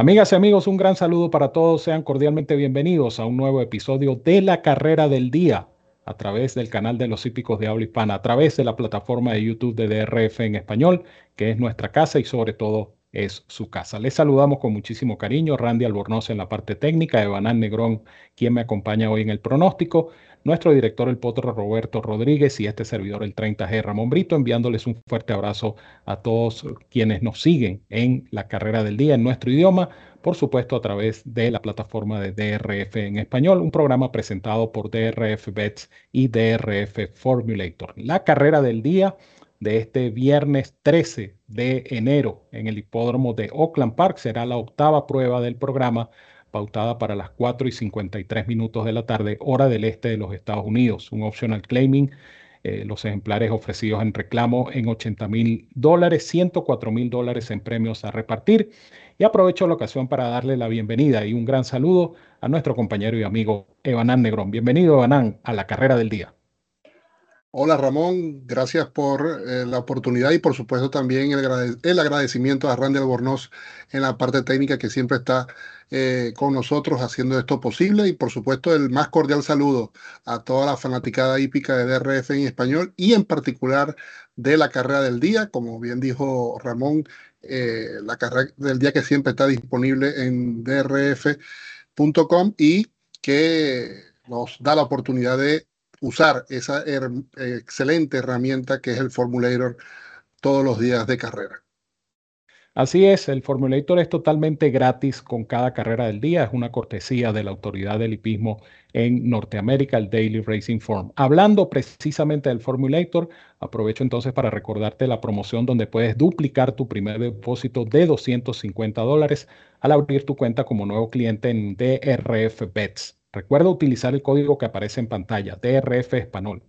Amigas y amigos, un gran saludo para todos. Sean cordialmente bienvenidos a un nuevo episodio de la carrera del día a través del canal de los hípicos de habla hispana, a través de la plataforma de YouTube de DRF en español, que es nuestra casa y sobre todo es su casa. Les saludamos con muchísimo cariño. Randy Albornoz en la parte técnica, Evanán Negrón, quien me acompaña hoy en el pronóstico nuestro director el potro Roberto Rodríguez y este servidor el 30G Ramón Brito, enviándoles un fuerte abrazo a todos quienes nos siguen en la carrera del día en nuestro idioma, por supuesto a través de la plataforma de DRF en español, un programa presentado por DRF Bets y DRF Formulator. La carrera del día de este viernes 13 de enero en el hipódromo de Oakland Park será la octava prueba del programa pautada para las 4 y 53 minutos de la tarde, hora del este de los Estados Unidos. Un optional claiming, eh, los ejemplares ofrecidos en reclamo en 80 mil dólares, 104 mil dólares en premios a repartir. Y aprovecho la ocasión para darle la bienvenida y un gran saludo a nuestro compañero y amigo Evanán Negrón. Bienvenido, Evanán, a la carrera del día. Hola Ramón, gracias por eh, la oportunidad y por supuesto también el, agradecimiento a Randy Albornoz en la parte técnica que siempre está eh, con nosotros haciendo esto posible. Y por supuesto el más cordial saludo a toda la fanaticada hípica de DRF en español y en particular de la carrera del día, como bien dijo Ramón, eh, la carrera del día que siempre está disponible en drf.com y que nos da la oportunidad de usar esa excelente herramienta que es el Formulator todos los días de carrera. Así es, el Formulator es totalmente gratis con cada carrera del día. Es una cortesía de la autoridad del hipismo en Norteamérica, el Daily Racing Form. Hablando precisamente del Formulator, aprovecho entonces para recordarte la promoción donde puedes duplicar tu primer depósito de 250 dólares al abrir tu cuenta como nuevo cliente en DRF Bets. Recuerda utilizar el código que aparece en pantalla, DRF Español.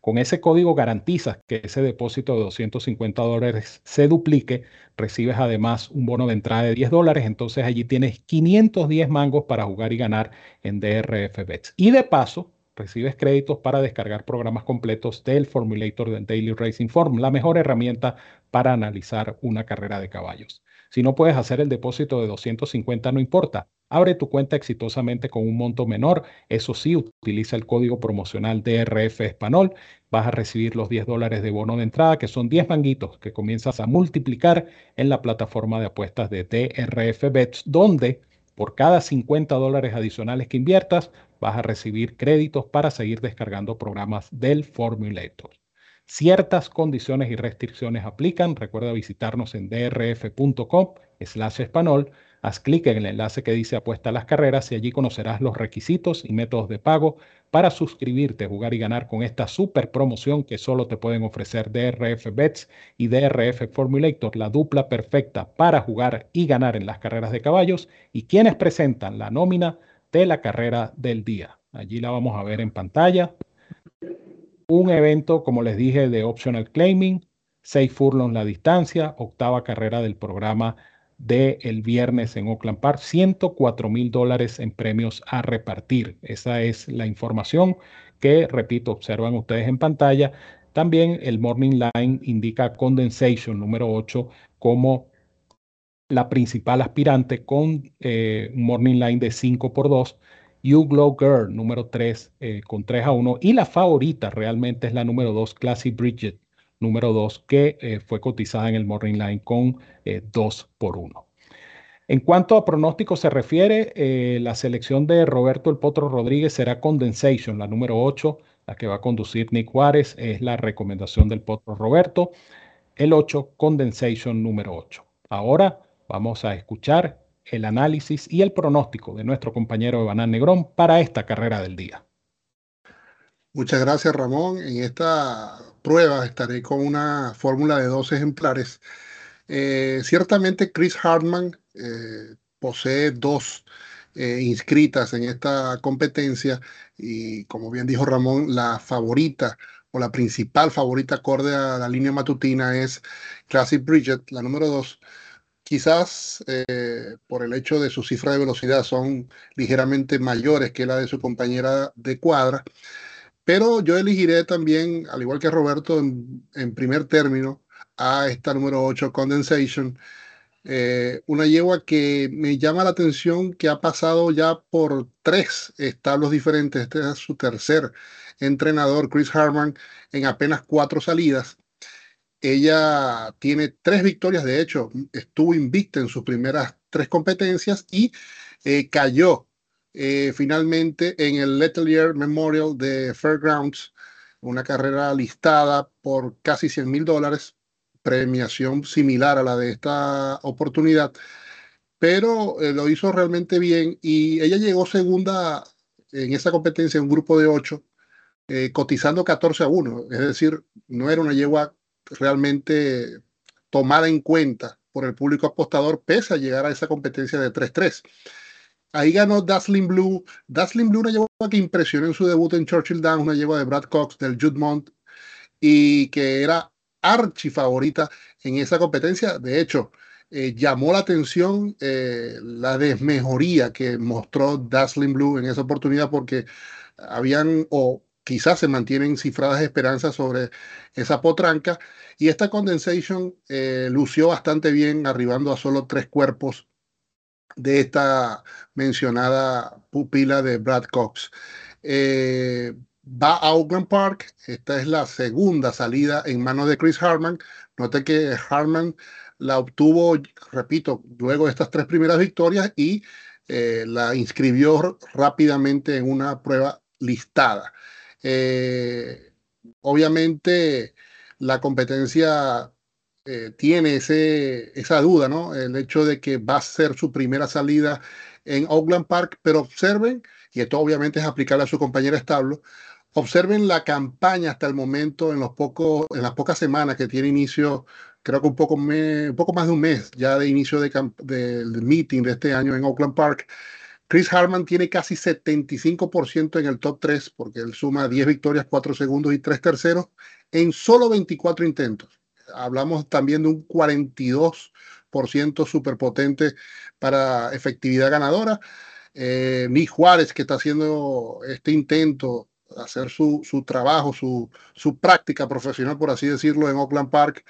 Con ese código garantizas que ese depósito de 250 dólares se duplique. Recibes además un bono de entrada de 10 dólares. Entonces allí tienes 510 mangos para jugar y ganar en DRF Bets. Y de paso, recibes créditos para descargar programas completos del Formulator del Daily Racing Form, la mejor herramienta para analizar una carrera de caballos. Si no puedes hacer el depósito de 250, no importa. Abre tu cuenta exitosamente con un monto menor. Eso sí, utiliza el código promocional DRF Español. Vas a recibir los 10 dólares de bono de entrada, que son 10 manguitos que comienzas a multiplicar en la plataforma de apuestas de DRF Bets, donde por cada 50 dólares adicionales que inviertas, vas a recibir créditos para seguir descargando programas del Formulator. Ciertas condiciones y restricciones aplican. Recuerda visitarnos en drf.com slash español Haz clic en el enlace que dice apuesta a las carreras y allí conocerás los requisitos y métodos de pago para suscribirte, jugar y ganar con esta super promoción que solo te pueden ofrecer DRF Bets y DRF Formulator, la dupla perfecta para jugar y ganar en las carreras de caballos y quienes presentan la nómina de la carrera del día. Allí la vamos a ver en pantalla. Un evento, como les dije, de optional claiming, 6 furlongs la distancia, octava carrera del programa de el viernes en Oakland Park, 104 mil dólares en premios a repartir. Esa es la información que, repito, observan ustedes en pantalla. También el Morning Line indica Condensation número 8 como la principal aspirante con eh, un Morning Line de 5 por 2. You Glow Girl número 3 eh, con 3 a 1. Y la favorita realmente es la número 2, Classy Bridget número 2, que eh, fue cotizada en el Morning Line con 2 eh, por 1. En cuanto a pronóstico se refiere, eh, la selección de Roberto El Potro Rodríguez será Condensation, la número 8, la que va a conducir Nick Juárez, es la recomendación del Potro Roberto. El 8, Condensation número 8. Ahora vamos a escuchar el análisis y el pronóstico de nuestro compañero Evanán Negrón para esta carrera del día. Muchas gracias, Ramón. En esta prueba estaré con una fórmula de dos ejemplares. Eh, ciertamente, Chris Hartman eh, posee dos eh, inscritas en esta competencia y, como bien dijo Ramón, la favorita o la principal favorita acorde a la línea matutina es Classic Bridget, la número dos. Quizás por el hecho de su cifra de velocidad son ligeramente mayores que la de su compañera de cuadra. Pero yo elegiré también, al igual que Roberto, en, primer término, a esta número 8, Condensation, Eh, una yegua que me llama la atención que ha pasado ya por tres establos diferentes. Este es su tercer entrenador, Chris Harman, en apenas cuatro salidas. Ella tiene tres victorias, de hecho, estuvo invicta en sus primeras tres competencias y eh, cayó eh, finalmente en el Letelier Memorial de Fairgrounds, una carrera listada por casi 100 mil dólares, premiación similar a la de esta oportunidad, pero eh, lo hizo realmente bien y ella llegó segunda en esa competencia, en un grupo de ocho, cotizando 14 a 1, es decir, no era una yegua realmente tomada en cuenta por el público apostador, pese a llegar a esa competencia de 3-3. Ahí ganó Dazzling Blue. Dazzling Blue, una yegua que impresionó en su debut en Churchill Downs, una yegua de Brad Cox del Judmont y que era archi favorita en esa competencia. De hecho, eh, llamó la atención eh, la desmejoría que mostró Dazzling Blue en esa oportunidad porque habían quizás se mantienen cifradas esperanzas sobre esa potranca. Y esta condensation eh, lució bastante bien, arribando a solo tres cuerpos de esta mencionada pupila de Brad Cox. Eh, va a Oakland Park. Esta es la segunda salida en manos de Chris Harman. Note que Harman la obtuvo, repito, luego de estas tres primeras victorias y eh, la inscribió rápidamente en una prueba listada. Eh, obviamente la competencia eh, tiene ese, esa duda, ¿no? El hecho de que va a ser su primera salida en Oakland Park, pero observen, y esto obviamente es aplicable a su compañera establo, observen la campaña hasta el momento en, los pocos, en las pocas semanas que tiene inicio, creo que un poco, un poco más de un mes ya de inicio de, del meeting de este año en Oakland Park. Chris Harman tiene casi 75% en el top 3 porque él suma 10 victorias, 4 segundos y 3 terceros en solo 24 intentos. Hablamos también de un 42% superpotente para efectividad ganadora. Eh, Nick Juárez, que está haciendo este intento, hacer su, su trabajo, su, su práctica profesional, por así decirlo, en Oakland Park,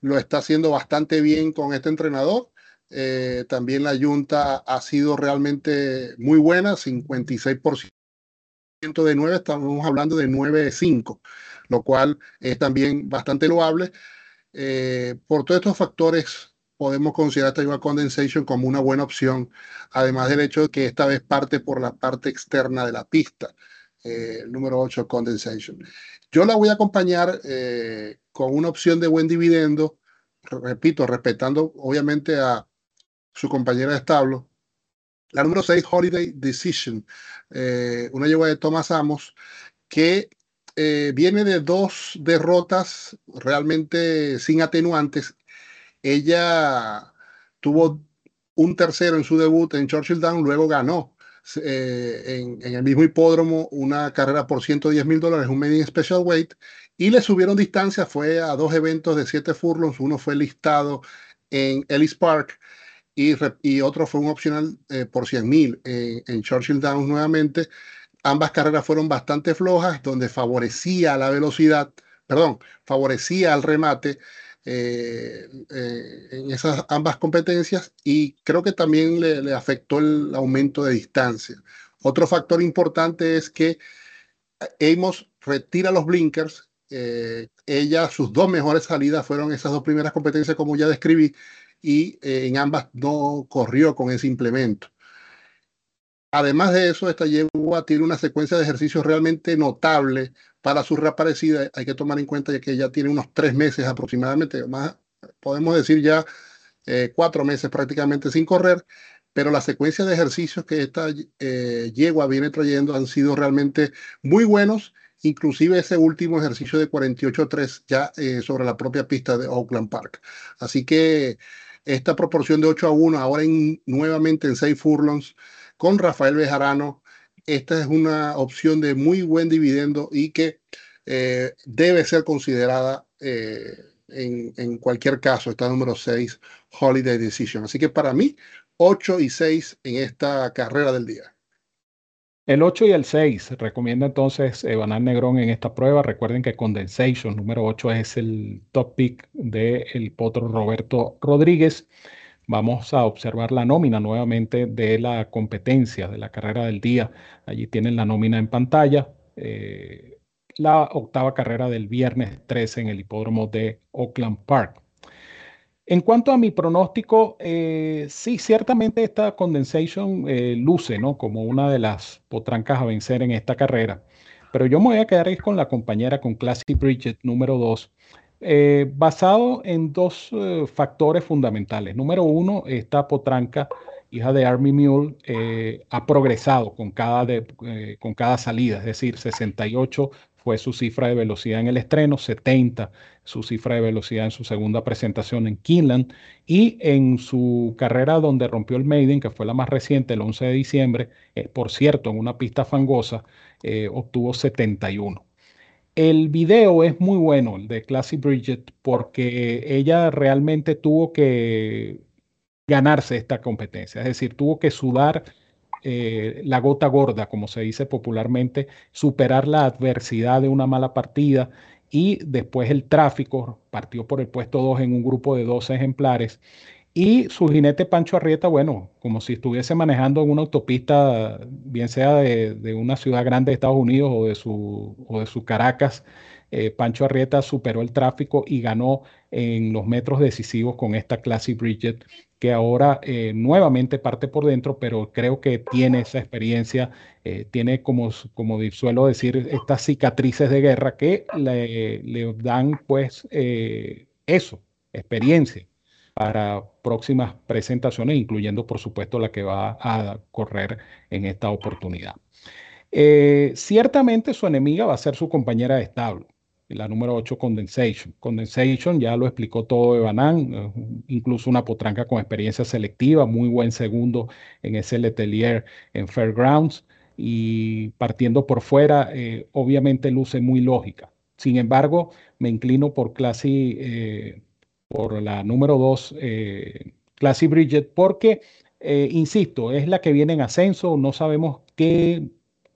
lo está haciendo bastante bien con este entrenador eh, también la Junta ha sido realmente muy buena, 56% de 9, estamos hablando de 9,5, lo cual es también bastante loable. Eh, por todos estos factores, podemos considerar esta Yuba Condensation como una buena opción, además del hecho de que esta vez parte por la parte externa de la pista, eh, número 8 Condensation. Yo la voy a acompañar con una opción de buen dividendo, repito, respetando obviamente a su compañera de establo. La número 6, Holiday Decision, eh, una yegua de Thomas Amos, que eh, viene de dos derrotas realmente sin atenuantes. Ella tuvo un tercero en su debut en Churchill Down, luego ganó eh, en, el mismo hipódromo una carrera por 110 mil dólares, un medium special weight, y le subieron distancia, fue a dos eventos de siete furlongs, uno fue listado en Ellis Park y, otro fue un opcional eh, por 100 mil en, Churchill Downs nuevamente. Ambas carreras fueron bastante flojas, donde favorecía la velocidad, perdón, favorecía al remate eh, eh, en esas ambas competencias y creo que también le, afectó el aumento de distancia. Otro factor importante es que Amos retira los blinkers. ella, sus dos mejores salidas fueron esas dos primeras competencias, como ya describí, y eh, en ambas no corrió con ese implemento. Además de eso, esta yegua tiene una secuencia de ejercicios realmente notable para su reaparecida. Hay que tomar en cuenta que ya tiene unos tres meses aproximadamente, más podemos decir ya eh, cuatro meses prácticamente sin correr, pero la secuencia de ejercicios que esta eh, yegua viene trayendo han sido realmente muy buenos, inclusive ese último ejercicio de 48-3 ya sobre la propia pista de Oakland Park. Así que esta proporción de 8 a 1, ahora nuevamente en 6 furlongs, con Rafael Bejarano. Esta es una opción de muy buen dividendo y que eh, debe ser considerada eh, en, en, cualquier caso, esta número 6, Holiday Decision. Así que para mí, 8 y 6 en esta carrera del día. El 8 y el 6 recomienda entonces Evanal Negrón en esta prueba. Recuerden que Condensation número 8 es el top pick del potro Roberto Rodríguez. vamos a observar la nómina nuevamente de la competencia, de la carrera del día. Allí tienen la nómina en pantalla. Eh, la octava carrera del viernes 13 en el hipódromo de Oakland Park. En cuanto a mi pronóstico, eh, sí, ciertamente esta condensation eh, luce ¿no? como una de las potrancas a vencer en esta carrera. Pero yo me voy a quedar con la compañera, con Classic Bridget número 2, eh, basado en dos factores fundamentales. Número uno, esta potranca, hija de Army Mule, ha progresado con cada, con cada salida, es decir, 68 fue su cifra de velocidad en el estreno, 70 su cifra de velocidad en su segunda presentación en Keeneland y en su carrera donde rompió el Maiden, que fue la más reciente, el 11 de diciembre, eh, por cierto, en una pista fangosa, eh, obtuvo 71. El video es muy bueno, el de Classy Bridget, porque ella realmente tuvo que ganarse esta competencia, es decir, tuvo que sudar eh, la gota gorda, como se dice popularmente, superar la adversidad de una mala partida y después el tráfico, partió por el puesto 2 en un grupo de 12 ejemplares. Y su jinete Pancho Arrieta, bueno, como si estuviese manejando en una autopista, bien sea de, una ciudad grande de Estados Unidos o de su, o de su Caracas, eh, Pancho Arrieta superó el tráfico y ganó en los metros decisivos con esta Classic Bridget, que ahora eh, nuevamente parte por dentro, pero creo que tiene esa experiencia, eh, tiene como, como suelo decir, estas cicatrices de guerra que le, dan pues eso, experiencia para próximas presentaciones, incluyendo por supuesto la que va a correr en esta oportunidad. ciertamente su enemiga va a ser su compañera de establo la número 8, Condensation. Condensation ya lo explicó todo Evanán, incluso una potranca con experiencia selectiva, muy buen segundo en ese Letelier en Fairgrounds y partiendo por fuera, eh, obviamente luce muy lógica. Sin embargo, me inclino por Classy, eh, por la número 2, eh, Classy Bridget, porque, insisto, es la que viene en ascenso, no sabemos qué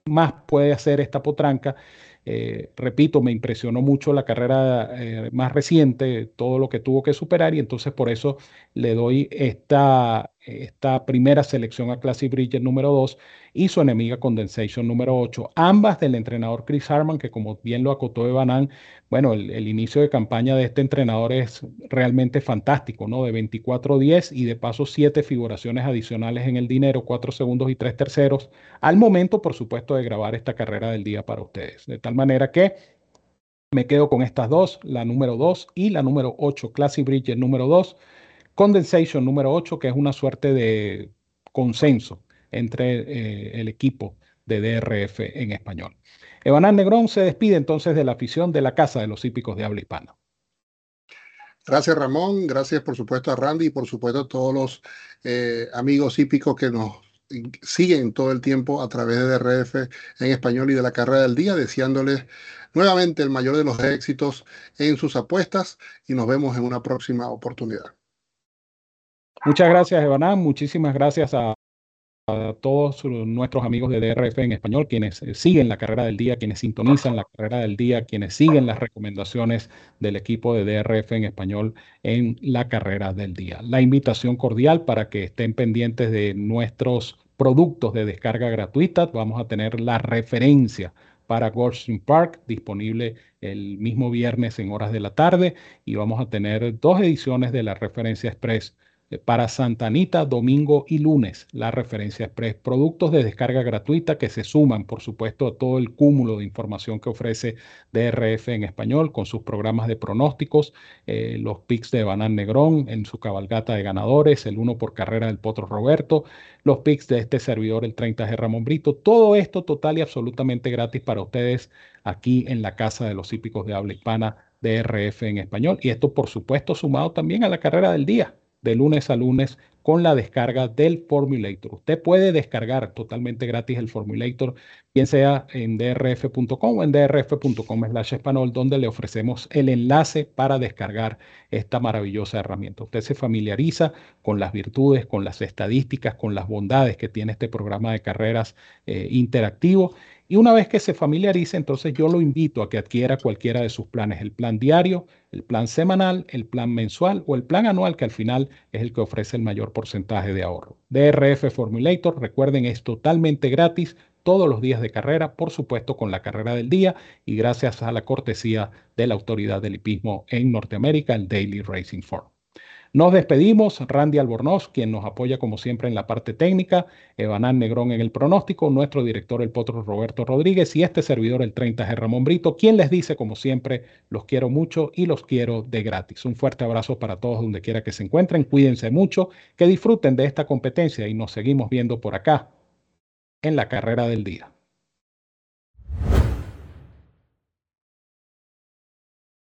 más puede hacer esta potranca. Eh, repito, me impresionó mucho la carrera eh, más reciente, todo lo que tuvo que superar y entonces por eso le doy esta, esta primera selección a Classic Bridget número 2 y su enemiga Condensation número 8, ambas del entrenador Chris Harman, que como bien lo acotó Evanán, bueno, el, inicio de campaña de este entrenador es realmente fantástico, ¿no? De 24-10 y de paso 7 figuraciones adicionales en el dinero, 4 segundos y 3 terceros, al momento, por supuesto, de grabar esta carrera del día para ustedes. De tal manera que me quedo con estas dos, la número 2 y la número 8, Classic Bridget número 2. Condensation número 8, que es una suerte de consenso entre eh, el equipo de DRF en español. Evanán Negrón se despide entonces de la afición de la Casa de los Hípicos de Habla Hispana. Gracias Ramón, gracias por supuesto a Randy y por supuesto a todos los eh, amigos hípicos que nos siguen todo el tiempo a través de DRF en español y de la carrera del día, deseándoles nuevamente el mayor de los éxitos en sus apuestas y nos vemos en una próxima oportunidad. Muchas gracias, Evanán. Muchísimas gracias a, todos nuestros amigos de DRF en español, quienes eh, siguen la carrera del día, quienes sintonizan la carrera del día, quienes siguen las recomendaciones del equipo de DRF en español en la carrera del día. La invitación cordial para que estén pendientes de nuestros productos de descarga gratuita. Vamos a tener la referencia para Goldstream Park, disponible el mismo viernes en horas de la tarde, y vamos a tener dos ediciones de la referencia express para Santa Anita, domingo y lunes, la referencia express. Productos de descarga gratuita que se suman, por supuesto, a todo el cúmulo de información que ofrece DRF en español con sus programas de pronósticos, eh, los picks de Banán Negrón en su cabalgata de ganadores, el uno por carrera del Potro Roberto, los picks de este servidor, el 30G Ramón Brito. Todo esto total y absolutamente gratis para ustedes aquí en la Casa de los Hípicos de Habla Hispana. DRF en español y esto por supuesto sumado también a la carrera del día de lunes a lunes con la descarga del Formulator. Usted puede descargar totalmente gratis el Formulator, bien sea en drf.com o en drf.com slash español, donde le ofrecemos el enlace para descargar esta maravillosa herramienta. Usted se familiariza con las virtudes, con las estadísticas, con las bondades que tiene este programa de carreras eh, interactivo Y una vez que se familiarice, entonces yo lo invito a que adquiera cualquiera de sus planes, el plan diario, el plan semanal, el plan mensual o el plan anual, que al final es el que ofrece el mayor porcentaje de ahorro. DRF Formulator, recuerden, es totalmente gratis todos los días de carrera, por supuesto con la carrera del día y gracias a la cortesía de la autoridad del hipismo en Norteamérica, el Daily Racing Form. Nos despedimos, Randy Albornoz, quien nos apoya como siempre en la parte técnica, Evanán Negrón en el pronóstico, nuestro director el potro Roberto Rodríguez. Y este servidor el 30G Ramón Brito, quien les dice como siempre, los quiero mucho y los quiero de gratis. Un fuerte abrazo para todos donde quiera que se encuentren, cuídense mucho, que disfruten de esta competencia y nos seguimos viendo por acá en la carrera del día.